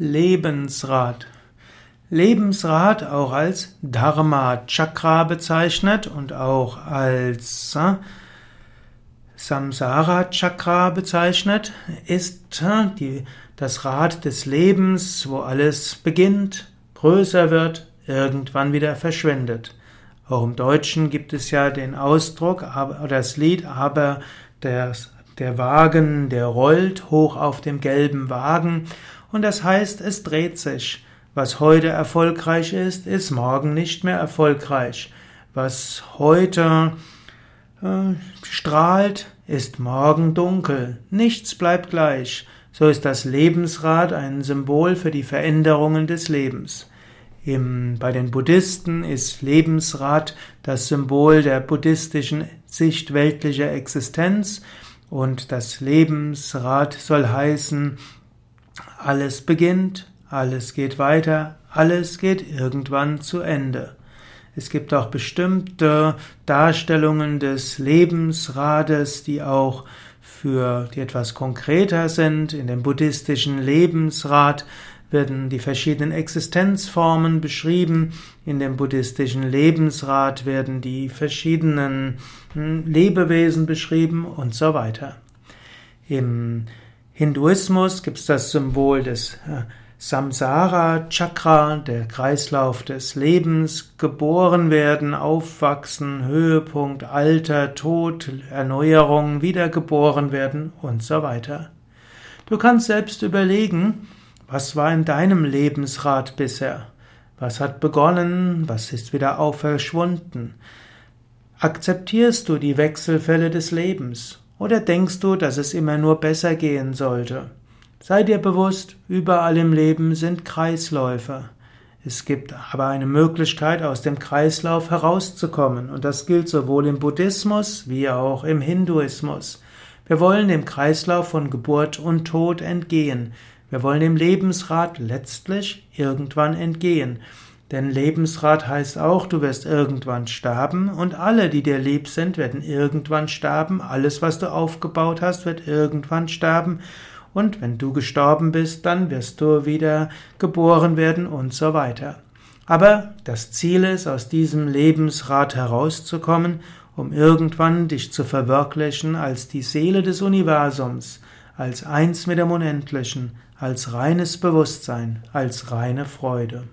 Lebensrad. Lebensrad auch als Dharma Chakra bezeichnet und auch als äh, Samsara Chakra bezeichnet, ist äh, die, das Rad des Lebens, wo alles beginnt, größer wird, irgendwann wieder verschwindet. Auch im Deutschen gibt es ja den Ausdruck oder das Lied, aber der, der Wagen, der rollt hoch auf dem gelben Wagen und das heißt, es dreht sich. Was heute erfolgreich ist, ist morgen nicht mehr erfolgreich. Was heute äh, strahlt, ist morgen dunkel. Nichts bleibt gleich. So ist das Lebensrad ein Symbol für die Veränderungen des Lebens. Im, bei den Buddhisten ist Lebensrad das Symbol der buddhistischen Sicht weltlicher Existenz und das Lebensrad soll heißen, alles beginnt, alles geht weiter, alles geht irgendwann zu Ende. Es gibt auch bestimmte Darstellungen des Lebensrades, die auch für die etwas konkreter sind. In dem buddhistischen Lebensrat werden die verschiedenen Existenzformen beschrieben. In dem buddhistischen Lebensrat werden die verschiedenen hm, Lebewesen beschrieben und so weiter. Im Hinduismus gibt es das Symbol des äh, Samsara Chakra, der Kreislauf des Lebens, geboren werden, aufwachsen, Höhepunkt, Alter, Tod, Erneuerung, wiedergeboren werden und so weiter. Du kannst selbst überlegen, was war in deinem Lebensrat bisher? Was hat begonnen? Was ist wieder auferschwunden? Akzeptierst du die Wechselfälle des Lebens? Oder denkst du, dass es immer nur besser gehen sollte? Sei dir bewusst, überall im Leben sind Kreisläufe. Es gibt aber eine Möglichkeit, aus dem Kreislauf herauszukommen, und das gilt sowohl im Buddhismus wie auch im Hinduismus. Wir wollen dem Kreislauf von Geburt und Tod entgehen. Wir wollen dem Lebensrat letztlich irgendwann entgehen. Denn Lebensrat heißt auch, du wirst irgendwann sterben und alle, die dir lieb sind, werden irgendwann sterben. Alles, was du aufgebaut hast, wird irgendwann sterben. Und wenn du gestorben bist, dann wirst du wieder geboren werden und so weiter. Aber das Ziel ist, aus diesem Lebensrat herauszukommen, um irgendwann dich zu verwirklichen als die Seele des Universums, als eins mit dem Unendlichen, als reines Bewusstsein, als reine Freude.